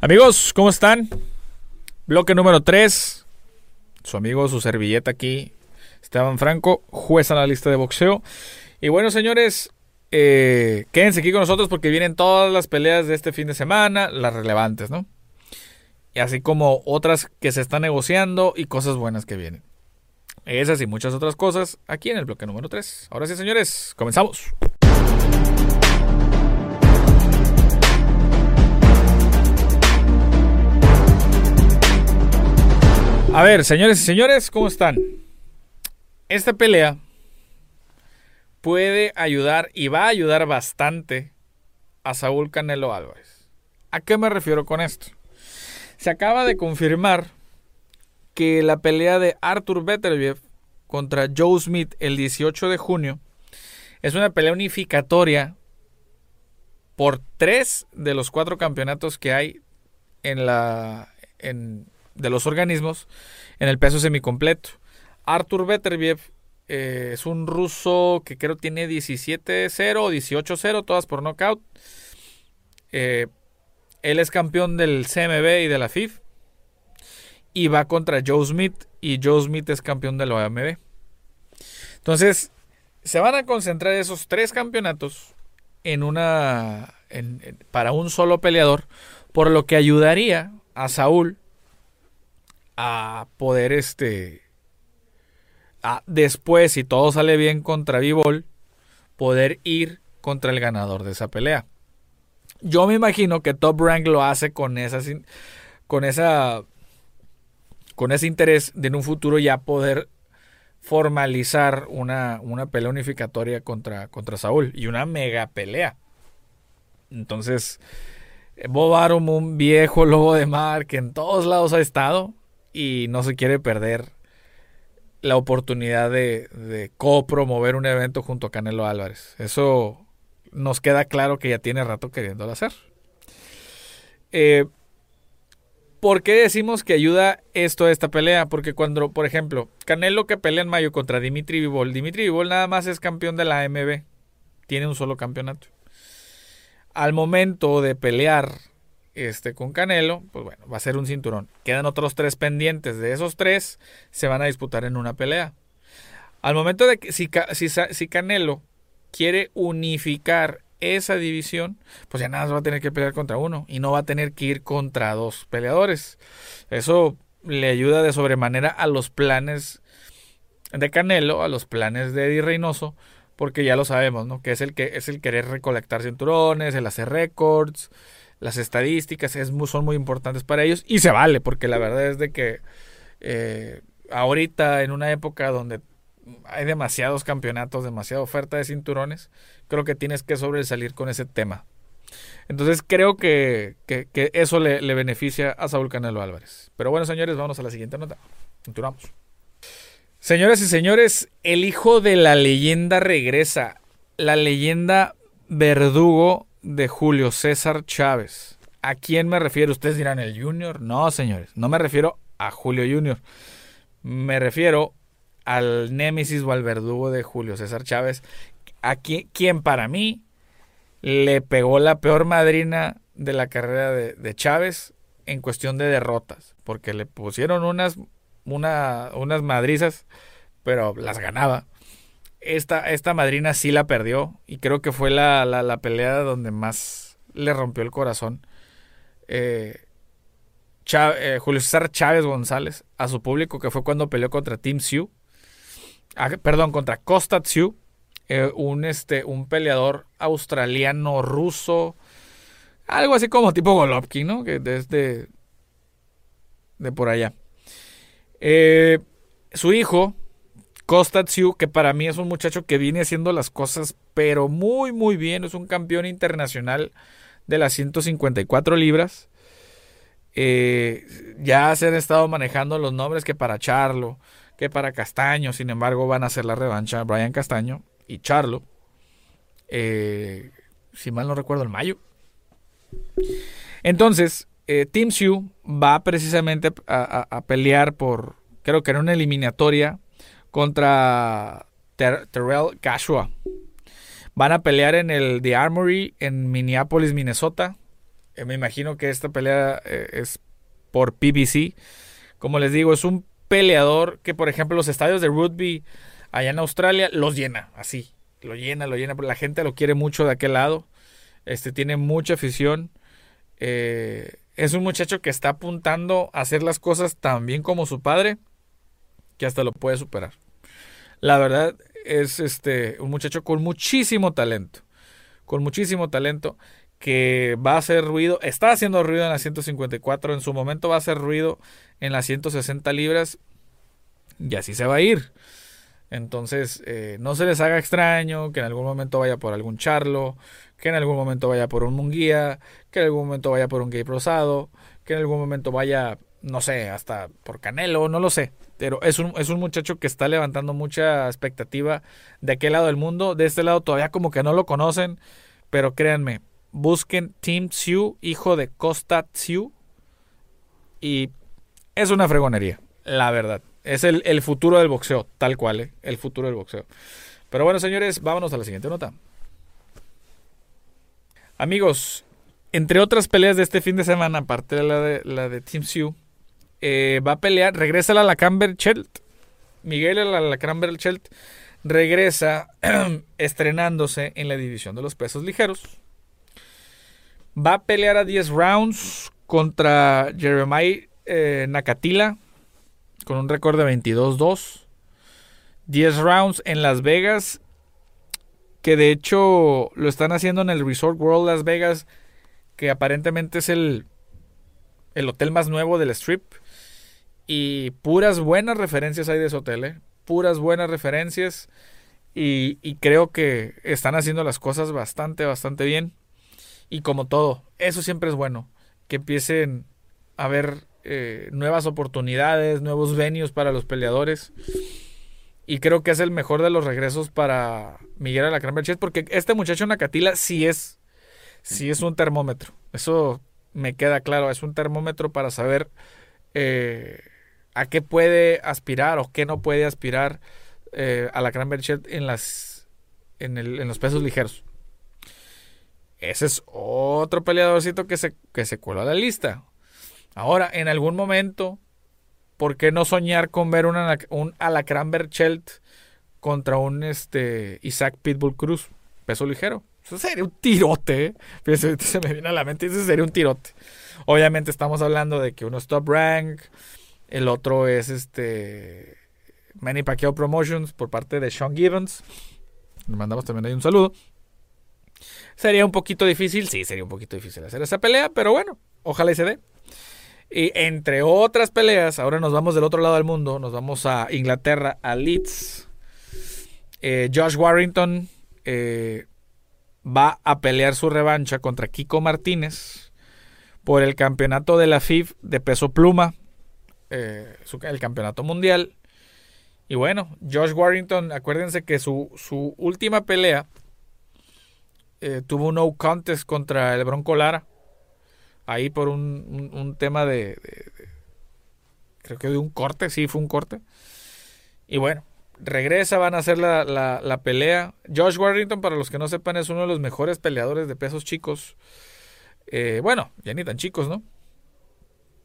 Amigos, ¿cómo están? Bloque número 3. Su amigo, su servilleta aquí, Esteban Franco, juez en la lista de boxeo. Y bueno, señores, eh, quédense aquí con nosotros porque vienen todas las peleas de este fin de semana, las relevantes, ¿no? Y así como otras que se están negociando y cosas buenas que vienen. Esas y muchas otras cosas aquí en el bloque número 3. Ahora sí, señores, comenzamos. A ver, señores y señores, ¿cómo están? Esta pelea puede ayudar y va a ayudar bastante a Saúl Canelo Álvarez. ¿A qué me refiero con esto? Se acaba de confirmar que la pelea de Arthur Beterbiev contra Joe Smith el 18 de junio es una pelea unificatoria por tres de los cuatro campeonatos que hay en la en, de los organismos en el peso semicompleto. Arthur Beterbiev eh, es un ruso que creo tiene 17-0 o 18-0, todas por knockout. Eh, él es campeón del CMB y de la FIF. Y va contra Joe Smith. Y Joe Smith es campeón de la OMB. Entonces, se van a concentrar esos tres campeonatos en una. para un solo peleador. Por lo que ayudaría a Saúl a poder este. A, después, si todo sale bien contra Vivol, poder ir contra el ganador de esa pelea. Yo me imagino que Top Rank lo hace con esa, con esa, con ese interés de en un futuro ya poder formalizar una, una pelea unificatoria contra, contra Saúl y una mega pelea. Entonces, Bob Arum, un viejo lobo de mar que en todos lados ha estado y no se quiere perder la oportunidad de, de co-promover un evento junto a Canelo Álvarez. Eso nos queda claro que ya tiene rato queriéndolo hacer. Eh, ¿Por qué decimos que ayuda esto a esta pelea? Porque cuando, por ejemplo, Canelo que pelea en mayo contra Dimitri Vivol, Dimitri Vivol nada más es campeón de la AMB, tiene un solo campeonato. Al momento de pelear este, con Canelo, pues bueno, va a ser un cinturón. Quedan otros tres pendientes. De esos tres se van a disputar en una pelea. Al momento de que si, si, si Canelo quiere unificar esa división, pues ya nada más va a tener que pelear contra uno y no va a tener que ir contra dos peleadores. Eso le ayuda de sobremanera a los planes de Canelo, a los planes de Eddie Reynoso, porque ya lo sabemos, ¿no? Que es el que es el querer recolectar cinturones, el hacer récords, las estadísticas es son muy importantes para ellos y se vale, porque la verdad es de que eh, ahorita en una época donde hay demasiados campeonatos, demasiada oferta de cinturones, creo que tienes que sobresalir con ese tema. Entonces creo que, que, eso le, le, beneficia a Saúl Canelo Álvarez. Pero bueno, señores, vamos a la siguiente nota. Continuamos. Señoras y señores, el hijo de la leyenda regresa. La leyenda verdugo de Julio César Chávez. ¿A quién me refiero? Ustedes dirán el Junior. No, señores, no me refiero a Julio Junior. Me refiero al némesis o al verdugo de Julio César Chávez, a quien, para mí le pegó la peor madrina de la carrera de, Chávez en cuestión de derrotas, porque le pusieron unas, una, unas madrizas, pero las ganaba. Esta, esta madrina sí la perdió y creo que fue la, la, pelea donde más le rompió el corazón. Eh, eh, Julio César Chávez González a su público, que fue cuando peleó contra Team Sioux Ah, perdón, contra Costa Tzu, eh, un, este, un peleador australiano ruso, algo así como tipo Golovkin, ¿no? Que desde de por allá. Su hijo, Costa Tzu, que para mí es un muchacho que viene haciendo las cosas, pero muy, muy bien. Es un campeón internacional de las 154 libras. Eh, ya se han estado manejando los nombres que para Charlo, que para Castaño. Sin embargo, van a hacer la revancha Brian Castaño y Charlo. Eh, si mal no recuerdo, en mayo. Entonces, eh, Team Sue va precisamente a, pelear por, creo que era una eliminatoria contra Terrell Cashua. Van a pelear en el The Armory en Minneapolis, Minnesota. Eh, me imagino que esta pelea eh, es por PBC. Como les digo, es un peleador que, por ejemplo, los estadios de rugby allá en Australia los llena, así. Lo llena, lo llena. La gente lo quiere mucho de aquel lado. Este tiene mucha afición. Eh, es un muchacho que está apuntando a hacer las cosas tan bien como su padre, que hasta lo puede superar. La verdad es este un muchacho con muchísimo talento, con muchísimo talento que va a hacer ruido, está haciendo ruido en la 154, en su momento va a hacer ruido en las 160 libras y así se va a ir. Entonces, eh, no se les haga extraño que en algún momento vaya por algún charlo, que en algún momento vaya por un munguía, que en algún momento vaya por un gay rosado, que en algún momento vaya, no sé, hasta por Canelo, no lo sé. Pero es un, es un muchacho que está levantando mucha expectativa de aquel lado del mundo. De este lado todavía como que no lo conocen, pero créanme, busquen Team Sioux, hijo de Costa Sioux, y es una fregonería, la verdad. Es el, futuro del boxeo, tal cual, ¿eh? el futuro del boxeo. Pero bueno, señores, vámonos a la siguiente nota. Amigos, entre otras peleas de este fin de semana, aparte de la de, la de Sioux, eh, va a pelear, regresa la Lacamber Chelt. Miguel la Chelt regresa estrenándose en la división de los pesos ligeros. Va a pelear a 10 rounds contra Jeremiah eh, Nakatila con un récord de 22-2. 10 rounds en Las Vegas, que de hecho lo están haciendo en el Resort World Las Vegas, que aparentemente es el, el hotel más nuevo del strip. Y puras buenas referencias hay de ese hotel, ¿eh? puras buenas referencias. Y, creo que están haciendo las cosas bastante, bastante bien. Y como todo, eso siempre es bueno. Que empiecen a ver eh, nuevas oportunidades, nuevos venues para los Y creo que es el mejor de los regresos para Miguel Alacrán Berchet, porque este muchacho Nacatila sí es, sí es un termómetro. Eso me queda claro, es un termómetro para saber eh, a qué puede aspirar o qué no puede aspirar eh, Alacrán Berchet en, las, en, el, en los pesos ligeros. Ese es otro peleadorcito que se, que se a la lista. Ahora, en algún momento, ¿por qué no soñar con ver un Alacrán Berchelt contra un este, Isaac Pitbull Cruz, peso ligero? Eso sería un tirote. ¿eh? se me viene a la mente, ese sería un tirote. Obviamente estamos hablando de que uno es top rank, el otro es este Manny Pacquiao Promotions por parte de Sean Gibbons. Le mandamos también ahí un saludo. Sería un poquito difícil, sí, sería un poquito difícil hacer esa pelea, pero bueno, ojalá y se dé. Y entre otras peleas, ahora nos vamos del otro lado del mundo, nos vamos a Inglaterra, a Leeds. Eh, Josh Warrington eh, va a pelear su revancha contra Kiko Martínez por el campeonato de la FIF de peso pluma, eh, el campeonato mundial. Y bueno, Josh Warrington, acuérdense que su, su última pelea tuvo un no contest contra el Bronco Lara ahí por un, tema de, creo que de un corte, sí, fue un corte. Y bueno, regresa, van a hacer la, la, pelea. Josh Warrington, para los que no sepan, es uno de los mejores peleadores de pesos chicos. Eh, bueno, ya ni tan chicos, ¿no?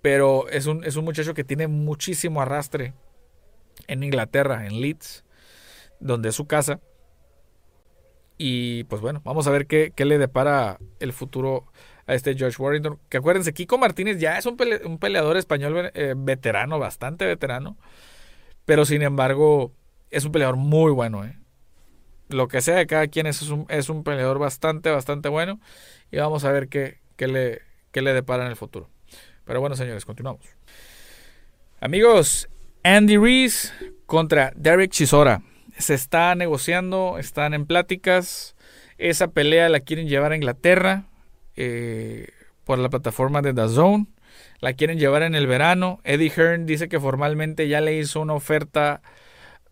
Pero es un, es un muchacho que tiene muchísimo arrastre en Inglaterra, en Leeds, donde es su casa. Y pues bueno, vamos a ver qué, qué le depara el futuro a este Josh Warrington. Que acuérdense, Kiko Martínez ya es un, peleador español eh, veterano, bastante veterano. Pero sin embargo, es un peleador muy bueno. Eh. Lo que sea de cada quien es un, es un peleador bastante, bastante bueno. Y vamos a ver qué, qué, le, qué le depara en el futuro. Pero bueno, señores, continuamos. Amigos, Andy Reese contra Derek Chisora. Se está negociando, están en pláticas. Esa pelea la quieren llevar a Inglaterra. Eh, por la plataforma de The Zone. La quieren llevar en el verano. Eddie Hearn dice que formalmente ya le hizo una oferta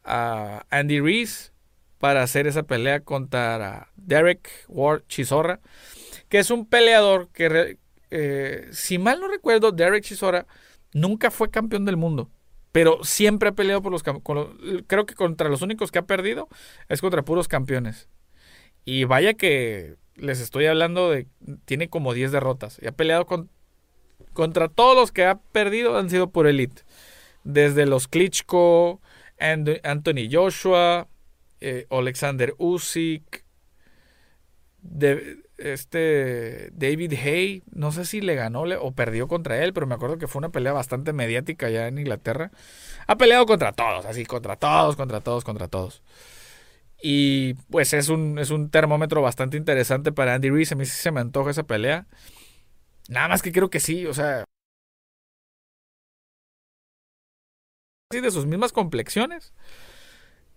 a Andy Reese para hacer esa pelea contra Derek Ward Chisora, que es un peleador que, eh, si mal no recuerdo, Derek Chisora nunca fue campeón del mundo, pero siempre ha peleado por los, creo que contra los únicos que ha perdido es contra puros campeones. Y vaya que les estoy hablando de tiene como 10 derrotas y ha peleado con, contra todos los que ha perdido han sido por elite. Desde los Klitschko, Anthony Joshua, eh, Alexander Usyk, de, este David Hay, no sé si le ganó o perdió contra él, pero me acuerdo que fue una pelea bastante mediática ya en Inglaterra. Ha peleado contra todos, así, contra todos, contra todos, contra todos. Y pues es un, es un termómetro bastante interesante para Andy Reese. A mí sí se me antoja esa pelea. Nada más que creo que sí, o sea. de sus mismas complexiones.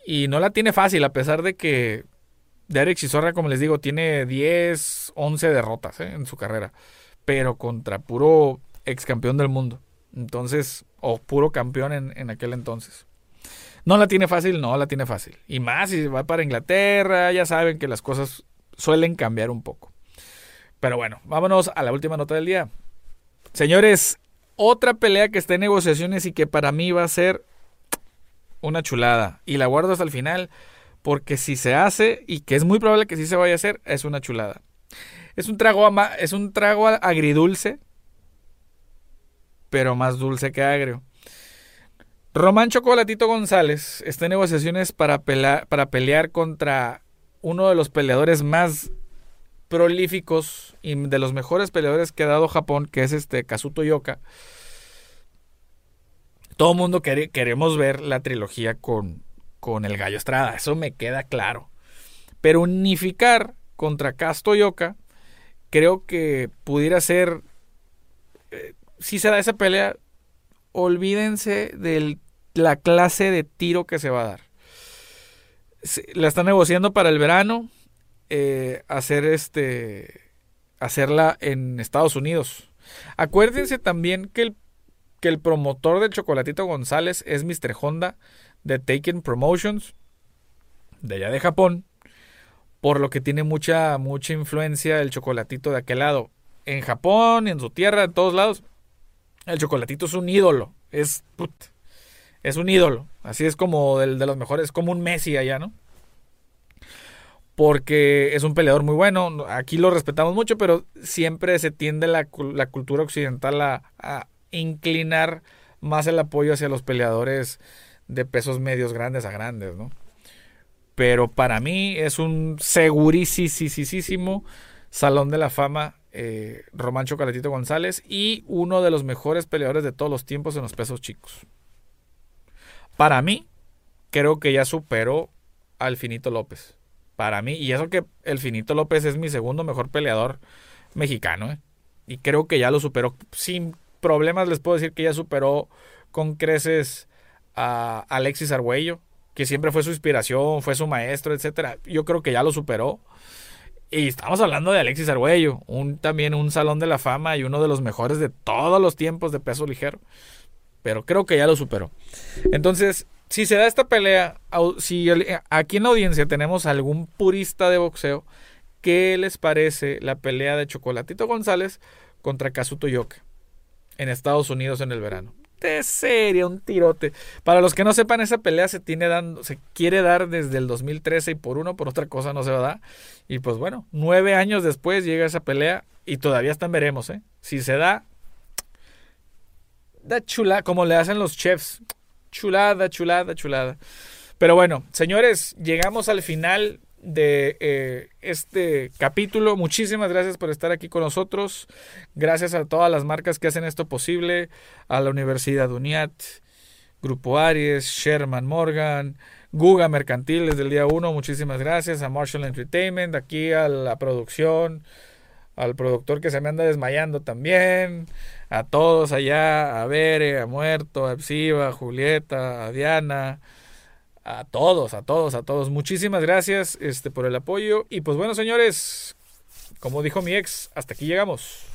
Y no la tiene fácil, a pesar de que Derek Chisora, como les digo, tiene 10, 11 derrotas ¿eh? en su carrera. Pero contra puro ex campeón del mundo. Entonces, o puro campeón en, en aquel entonces. No la tiene fácil, no la tiene fácil. Y más si va para Inglaterra, ya saben que las cosas suelen cambiar un poco. Pero bueno, vámonos a la última nota del día. Señores, otra pelea que está en negociaciones y que para mí va a ser una chulada. Y la guardo hasta el final porque si se hace, y que es muy probable que sí se vaya a hacer, es una chulada. Es un trago, es un trago agridulce, pero más dulce que agrio. Román Chocolatito González está en negociaciones para, para pelear contra uno de los peleadores más prolíficos y de los mejores peleadores que ha dado Japón, que es este Kazuto Yoka. Todo el mundo queremos ver la trilogía con, con el Gallo Estrada, eso me queda claro. Pero unificar contra Casto Yoka, creo que pudiera ser. Eh, si se da esa pelea, olvídense de la clase de tiro que se va a dar. La están negociando para el verano. Eh, hacer este. Hacerla en Estados Unidos. Acuérdense también que el, que el promotor del Chocolatito González es Mr. Honda de Taken Promotions, de allá de Japón, por lo que tiene mucha, mucha influencia el chocolatito de aquel lado. En Japón, en su tierra, en todos lados, el chocolatito es un ídolo. Es, es un ídolo. Así es como el de los mejores, como un Messi allá, ¿no? Porque es un peleador muy bueno. Aquí lo respetamos mucho, pero siempre se tiende la, la cultura occidental a inclinar más el apoyo hacia los peleadores de pesos medios grandes a grandes, ¿no? Pero para mí es un segurísimo Salón de la Fama eh, Román González y uno de los mejores peleadores de todos los tiempos en los pesos chicos. Para mí, creo que ya superó al Finito López. Para mí, y eso que el Finito López es mi segundo mejor peleador mexicano, ¿eh? y creo que ya lo superó. Sin problemas les puedo decir que ya superó con creces a Alexis Argüello, que siempre fue su inspiración, fue su maestro, etcétera. Yo creo que ya lo superó. Y estamos hablando de Alexis Argüello, un, también un salón de la fama y uno de los mejores de todos los tiempos de peso ligero. Pero creo que ya lo superó. Entonces, si se da esta pelea, si aquí en la audiencia tenemos algún purista de boxeo, ¿qué les parece la pelea de Chocolatito González contra Kazuto Yoka en Estados Unidos en el verano? De serie, un tirote. Para los que no sepan, esa pelea se tiene dando, se quiere dar desde el 2013 y por uno, por otra cosa no se va a dar. Y pues bueno, nueve años después llega esa pelea y todavía están veremos, ¿eh? Si se da, da chula, como le hacen los chefs. Chulada, chulada, chulada. Pero bueno, señores, llegamos al final de eh, este capítulo. Muchísimas gracias por estar aquí con nosotros. Gracias a todas las marcas que hacen esto posible. A la Universidad UNIAT, Grupo Aries, Sherman Morgan, Guga Mercantil desde el día 1. Muchísimas gracias. A Marshall Entertainment, aquí a la producción. Al productor que se me anda desmayando también. A todos allá. A Bere, a Muerto, a Epsiva, a Julieta, a Diana a todos, a todos, a todos. Muchísimas gracias este, por el apoyo. Y pues bueno, señores, como dijo mi ex, hasta aquí llegamos.